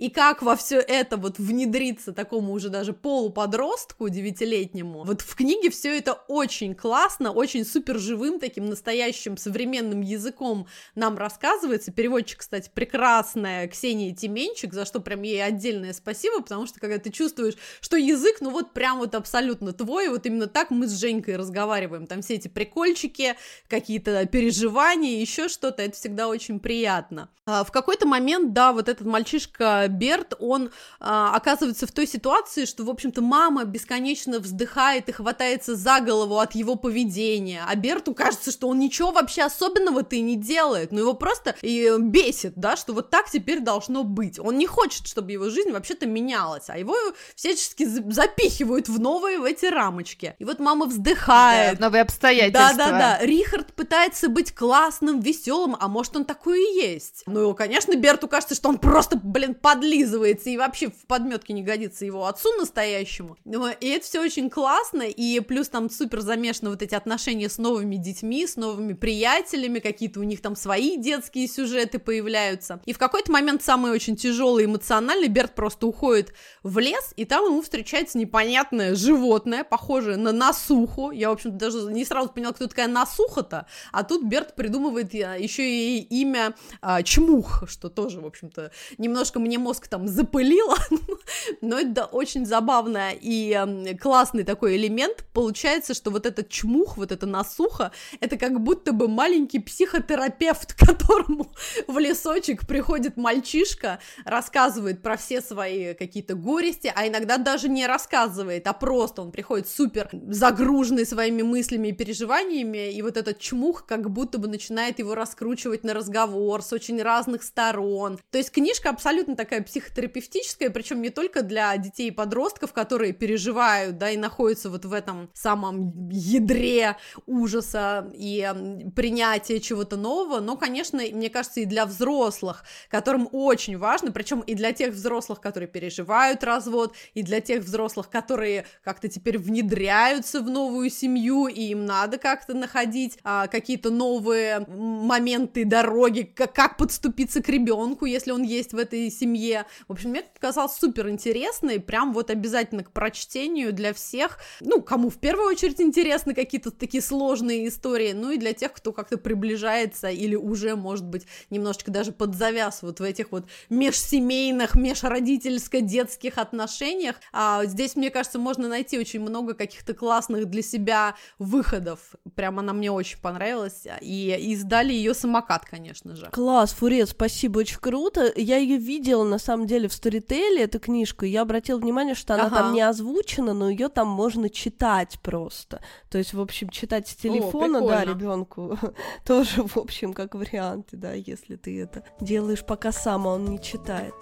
[SPEAKER 3] и как во все это вот внедриться такому уже даже полуподростку девятилетнему. Вот в книге все это очень классно, очень супер живым, таким настоящим современным языком нам рассказывается. Переводчик, кстати, прекрасная Ксения Тименчик, за что прям ей отдельное спасибо, потому что когда ты чувствуешь, что язык, ну вот прям вот абсолютно твой, вот именно так мы с Женькой разговариваем. Там все эти прикольчики, какие-то переживания, еще что-то, это всегда очень приятно. А в какой-то момент, да, вот этот мальчишка Берт, он а, оказывается в той ситуации, что, в общем-то, мама бесконечно вздыхает и хватается за голову от его поведения, а Берту кажется, что он ничего вообще особенного-то и не делает, но его просто и бесит, да, что вот так теперь должно быть. Он не хочет, чтобы его жизнь вообще-то менялась, а его всячески запихивают в новые в эти рамочки. И вот мама вздыхает.
[SPEAKER 2] Да, новые обстоятельства.
[SPEAKER 3] Да-да-да. Рихард пытается быть классным, веселым, а может он такой и есть. Ну, конечно, Берту кажется, что он просто, блин, под подлизывается и вообще в подметке не годится его отцу настоящему. И это все очень классно, и плюс там супер замешаны вот эти отношения с новыми детьми, с новыми приятелями, какие-то у них там свои детские сюжеты появляются. И в какой-то момент самый очень тяжелый эмоциональный Берт просто уходит в лес, и там ему встречается непонятное животное, похожее на насуху. Я, в общем-то, даже не сразу поняла, кто такая насуха-то, а тут Берт придумывает а, еще и имя а, Чмух, что тоже, в общем-то, немножко мне мозг там запылило, <laughs> но это очень забавно и классный такой элемент. Получается, что вот этот Чмух, вот эта насуха, это как будто бы маленький психотерапевт, <laughs> которому в лесочек приходит мальчишка, рассказывает про все свои какие-то горести, а иногда даже не рассказывает, а просто он приходит супер загруженный своими мыслями и переживаниями, и вот этот чмух как будто бы начинает его раскручивать на разговор с очень разных сторон. То есть книжка абсолютно такая психотерапевтическая, причем не только для детей и подростков, которые переживают, да, и находятся вот в этом самом ядре ужаса и принятия чего-то нового, но, конечно, мне кажется, и для взрослых, которым очень важно, причем и для тех взрослых, которые переживают развод, и для тех взрослых, которые как-то теперь внедряются в новую семью, и им надо как-то находить а, какие-то новые моменты, дороги, как, как подступиться к ребенку, если он есть в этой семье. В общем, мне показалось супер интересно, и прям вот обязательно к прочтению для всех, ну, кому в первую очередь интересны какие-то такие сложные истории, ну и для тех, кто как-то приближается или уже, может быть, немножечко даже под завяз вот в этих вот межсемейных, межродительско-детских отношениях. А здесь, мне кажется, можно найти очень много каких-то классных для себя выходов. Прям она мне очень понравилась. И издали ее самокат, конечно же.
[SPEAKER 1] Класс, Фурец, спасибо, очень круто. Я ее видела, на самом деле, в Storytel, эту книжку, и я обратила внимание, что она ага. там не озвучена, но ее там можно читать просто. То есть, в общем, читать с телефона, О, да, ребенку <laughs> тоже, в общем, как вариант, да, если ты это делаешь пока сам, он не читает.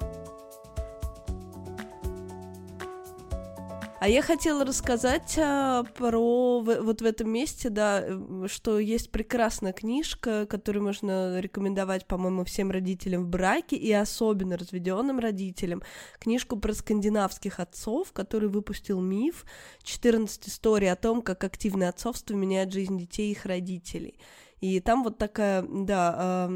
[SPEAKER 1] А я хотела рассказать а, про вот в этом месте, да, что есть прекрасная книжка, которую можно рекомендовать, по-моему, всем родителям в браке и особенно разведенным родителям. Книжку про скандинавских отцов, который выпустил миф 14 историй о том, как активное отцовство меняет жизнь детей и их родителей. И там вот такая, да,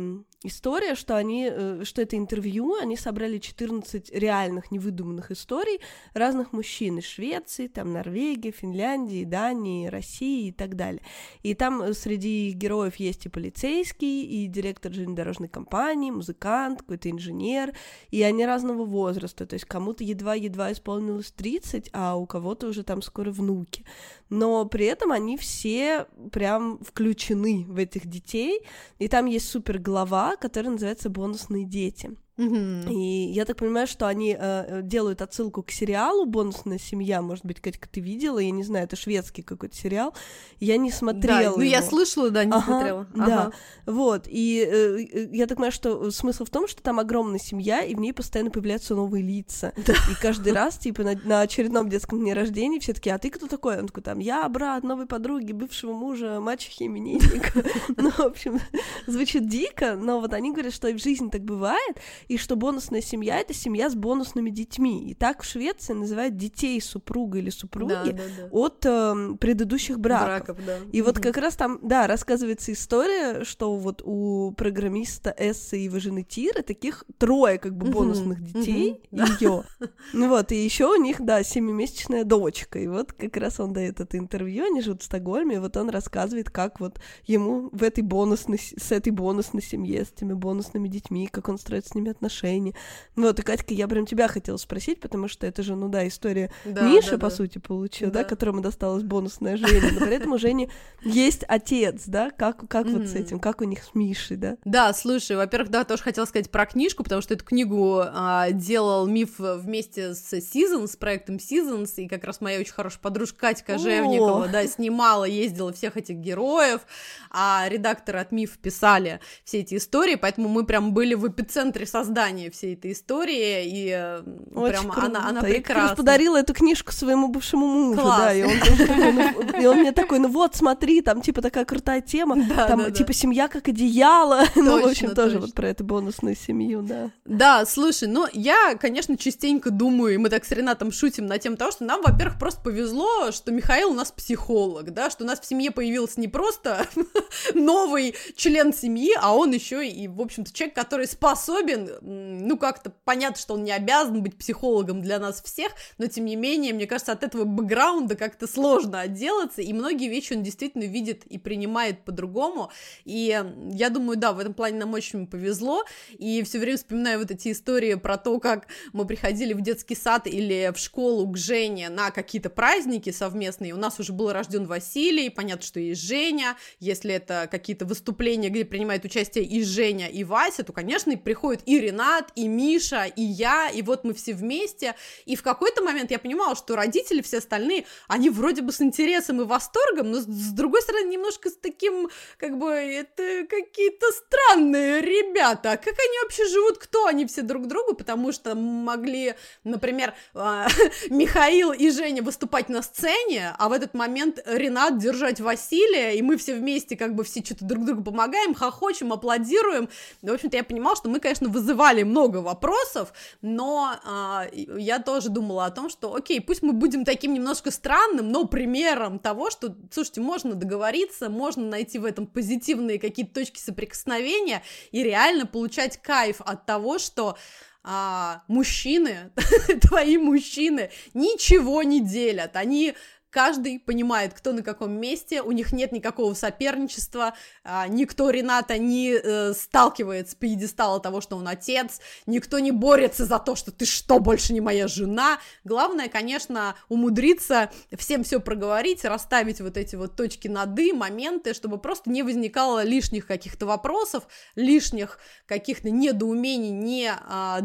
[SPEAKER 1] история, что они, э, что это интервью, они собрали 14 реальных невыдуманных историй разных мужчин из Швеции, там Норвегии, Финляндии, Дании, России и так далее. И там э, среди героев есть и полицейский, и директор железнодорожной компании, музыкант, какой-то инженер, и они разного возраста, то есть кому-то едва-едва исполнилось 30, а у кого-то уже там скоро внуки. Но при этом они все прям включены в этих детей, и там есть супер глава, который называется «Бонусные дети». Mm-hmm. И я так понимаю, что они э, делают отсылку к сериалу «Бонусная семья». Может быть, Катька, ты видела? Я не знаю, это шведский какой-то сериал. Я не смотрела Да,
[SPEAKER 3] ну я слышала, да, не ага, смотрела.
[SPEAKER 1] Ага. Да, вот. И э, я так понимаю, что смысл в том, что там огромная семья, и в ней постоянно появляются новые лица. <laughs> Да. И каждый раз, типа, на, на очередном детском дне рождения все таки а ты кто такой? Он такой, там, я брат новой подруги, бывшего мужа, мачехи, именинника. <laughs> Ну, в общем, звучит дико, но вот они говорят, что и в жизни так бывает, и что бонусная семья — это семья с бонусными детьми. И так в Швеции называют детей супруга или супруги да, да, да. от э, предыдущих браков. браков да. И угу. вот как раз там, да, рассказывается история, что вот у программиста Эссы и его жены Тиры таких трое как бы бонусных угу. детей, угу. ее. <laughs> Ну вот, и еще у них, да, семимесячная дочка. И вот как раз он дает это интервью, они живут в Стокгольме, и вот он рассказывает, как вот ему в этой бонусной, с этой бонусной семье, с этими бонусными детьми, как он строит с ними отношения. Ну вот, и, Катька, я прям тебя хотела спросить, потому что это же, ну да, история да, Миши, да, по да. сути, получил, да. да, которому досталась бонусная Женя, но при этом у Жени есть отец, да, как, как вот с этим, как у них с Мишей, да?
[SPEAKER 3] Да, слушай, во-первых, да, тоже хотела сказать про книжку, потому что эту книгу а, делал Миф вместе с Seasons, с проектом Seasons, и как раз моя очень хорошая подружка Катя Кожевникова, да, снимала, ездила всех этих героев, а редакторы от Миф писали все эти истории, поэтому мы прям были в эпицентре со создания всей этой истории, и э,
[SPEAKER 1] Очень
[SPEAKER 3] прям
[SPEAKER 1] круто.
[SPEAKER 3] она, она
[SPEAKER 1] Я как раз
[SPEAKER 3] прекрасна.
[SPEAKER 1] подарила эту книжку своему бывшему мужу,
[SPEAKER 3] Класс.
[SPEAKER 1] да, и он, такой, ну, и он мне такой, ну вот, смотри, там, типа, такая крутая тема, <laughs>
[SPEAKER 3] Да,
[SPEAKER 1] там,
[SPEAKER 3] да, да.
[SPEAKER 1] типа, семья как одеяло, <laughs> ну, в общем,
[SPEAKER 3] Точно,
[SPEAKER 1] тоже
[SPEAKER 3] точно.
[SPEAKER 1] вот про эту бонусную семью, да.
[SPEAKER 3] Да, слушай, ну я, конечно, частенько думаю, и мы так с Ренатом шутим на тему того, что нам, во-первых, просто повезло, что Михаил у нас психолог, да, что у нас в семье появился не просто <laughs> новый член семьи, а он еще и, в общем-то, человек, который способен, ну как-то понятно, что он не обязан быть психологом для нас всех, но тем не менее, мне кажется, от этого бэкграунда как-то сложно отделаться, и многие вещи он действительно видит и принимает по-другому, и я думаю, да, в этом плане нам очень повезло, и все время вспоминаю вот эти истории про то, как мы приходили в детский сад или в школу к Жене на какие-то праздники совместные. У нас уже был рожден Василий, понятно, что есть Женя. Если это какие-то выступления, где принимает участие и Женя, и Вася, то, конечно, и приходит и Ренат, и Миша, и я, и вот мы все вместе. И в какой-то момент я понимала, что родители, все остальные, они вроде бы с интересом и восторгом, но с, другой стороны немножко с таким, как бы, это какие-то странные ребята. А Как они вообще живут? Кто они все друг другу? Потому что могли, например, а, <laughs> Михаил и Женя выступать на сцене, а в этот момент Ренат держать Василия, и мы все вместе как бы все что-то друг другу помогаем, хохочем, аплодируем. В общем-то, я понимала, что мы, конечно, вызывали много вопросов, но а, я тоже думала о том, что, окей, пусть мы будем таким немножко странным, но примером того, что, слушайте, можно договориться, можно найти в этом позитивные какие-то точки соприкосновения и реально получать кайф от того, что а, мужчины, <laughs> твои мужчины, ничего не делят, они каждый понимает, кто на каком месте, у них нет никакого соперничества, а, никто Рената не э, сталкивается с пьедестала того, что он отец, никто не борется за то, что ты что, больше не моя жена. Главное, конечно, умудриться всем все проговорить, расставить вот эти вот точки над «и», моменты, чтобы просто не возникало лишних каких-то вопросов, лишних каких-то недоумений, не а.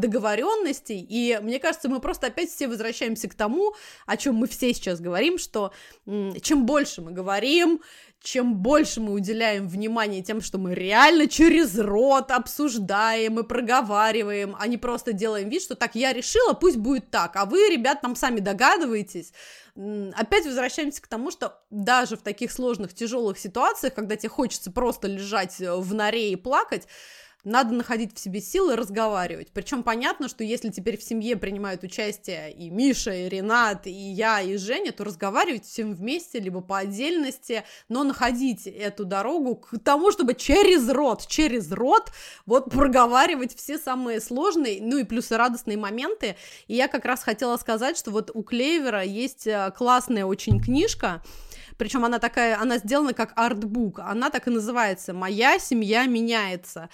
[SPEAKER 3] И мне кажется, мы просто опять все возвращаемся к тому, о чем мы все сейчас говорим, что м, чем больше мы говорим, чем больше мы уделяем внимания тем, что мы реально через рот обсуждаем и проговариваем, а не просто делаем вид, что так, я решила, пусть будет так, а вы, ребят, там сами догадываетесь, опять возвращаемся к тому, что даже в таких сложных, тяжелых ситуациях, когда тебе хочется просто лежать э, в норе и плакать, надо находить в себе силы разговаривать. Причем понятно, что если теперь в семье принимают участие и Миша, и Ренат, и я, и Женя, то разговаривать всем вместе, либо по отдельности, но находить эту дорогу к тому, чтобы через рот, через рот вот проговаривать все самые сложные, ну и плюс радостные моменты. И я как раз хотела сказать, что вот у Клевера есть э, классная очень книжка, причем она такая, она сделана как артбук, она так и называется «Моя семья меняется».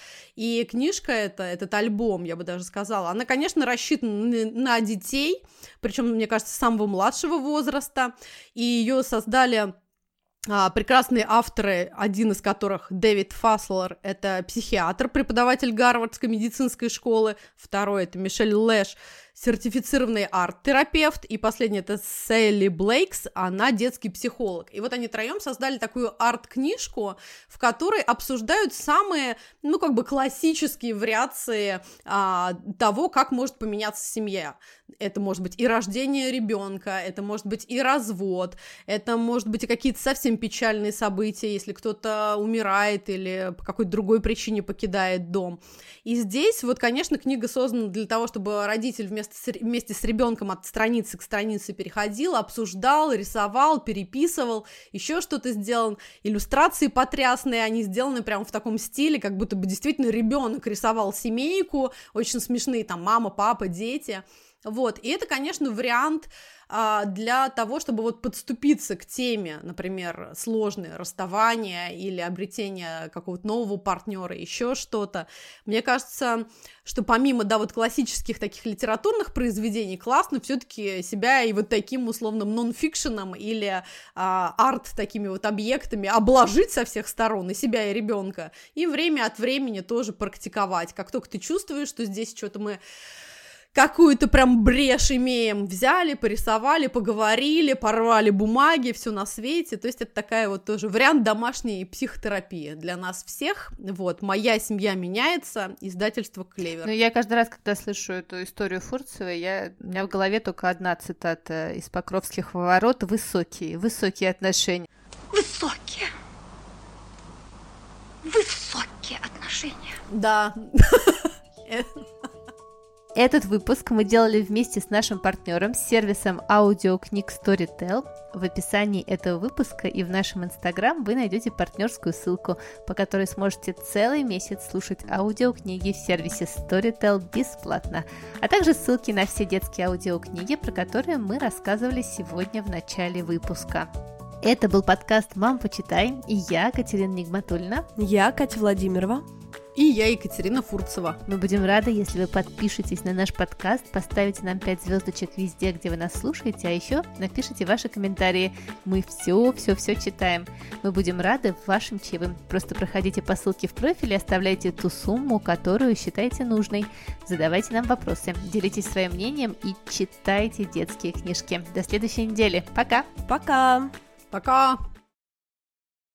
[SPEAKER 3] Книжка эта, этот альбом, я бы даже сказала, она, конечно, рассчитана на- детей, причем, мне кажется, самого младшего возраста, и ее создали а, прекрасные авторы, один из которых Дэвид Фаслер, это психиатр, преподаватель Гарвардской медицинской школы, второй это Мишель Лэш, сертифицированный арт-терапевт, и последний это Селли Блейкс, она детский психолог. И вот они троем создали такую арт-книжку, в которой обсуждают самые, ну, как бы классические вариации а, того, как может поменяться семья. Это может быть и рождение ребенка, это может быть и развод, это может быть и какие-то совсем печальные события, если кто-то умирает или по какой-то другой причине покидает дом. И здесь вот, конечно, книга создана для того, чтобы родитель вместо с, вместе с ребенком от страницы к странице переходил, обсуждал, рисовал, переписывал, еще что-то сделал. Иллюстрации потрясные, они сделаны прямо в таком стиле, как будто бы действительно ребенок рисовал семейку, очень смешные, там мама, папа, дети. Вот, и это, конечно, вариант а, для того, чтобы вот подступиться к теме, например, сложное расставание или обретение какого-то нового партнера, еще что-то. Мне кажется, что помимо, да, вот классических таких литературных произведений, классно все-таки себя и вот таким условным нон-фикшеном или а, арт такими вот объектами обложить со всех сторон и себя, и ребенка, и время от времени тоже практиковать. Как только ты чувствуешь, что здесь что-то мы какую-то прям брешь имеем. Взяли, порисовали, поговорили, порвали бумаги, все на свете. То есть это такая вот тоже вариант домашней психотерапии для нас всех. Вот, моя семья меняется, издательство Клевер.
[SPEAKER 2] Ну, я каждый раз, когда слышу эту историю Фурцевой, я, у меня в голове только одна цитата из Покровских ворот. Высокие, высокие отношения.
[SPEAKER 4] Высокие. Высокие отношения.
[SPEAKER 3] Да. <laughs>
[SPEAKER 2] Этот выпуск мы делали вместе с нашим партнером, сервисом аудиокниг Storytel. В описании этого выпуска и в нашем инстаграм вы найдете партнерскую ссылку, по которой сможете целый месяц слушать аудиокниги в сервисе Storytel бесплатно, а также ссылки на все детские аудиокниги, про которые мы рассказывали сегодня в начале выпуска. Это был подкаст «Мам, почитай» и я, Катерина Нигматульна.
[SPEAKER 1] Я, Катя Владимирова.
[SPEAKER 3] И я, Екатерина Фурцева.
[SPEAKER 2] Мы будем рады, если вы подпишетесь на наш подкаст, поставите нам 5 звездочек везде, где вы нас слушаете, а еще напишите ваши комментарии. Мы все, все, все читаем. Мы будем рады вашим чаевым. Просто проходите по ссылке в профиле, оставляйте ту сумму, которую считаете нужной. Задавайте нам вопросы, делитесь своим мнением и читайте детские книжки. До следующей недели. Пока!
[SPEAKER 1] Пока!
[SPEAKER 3] Пока!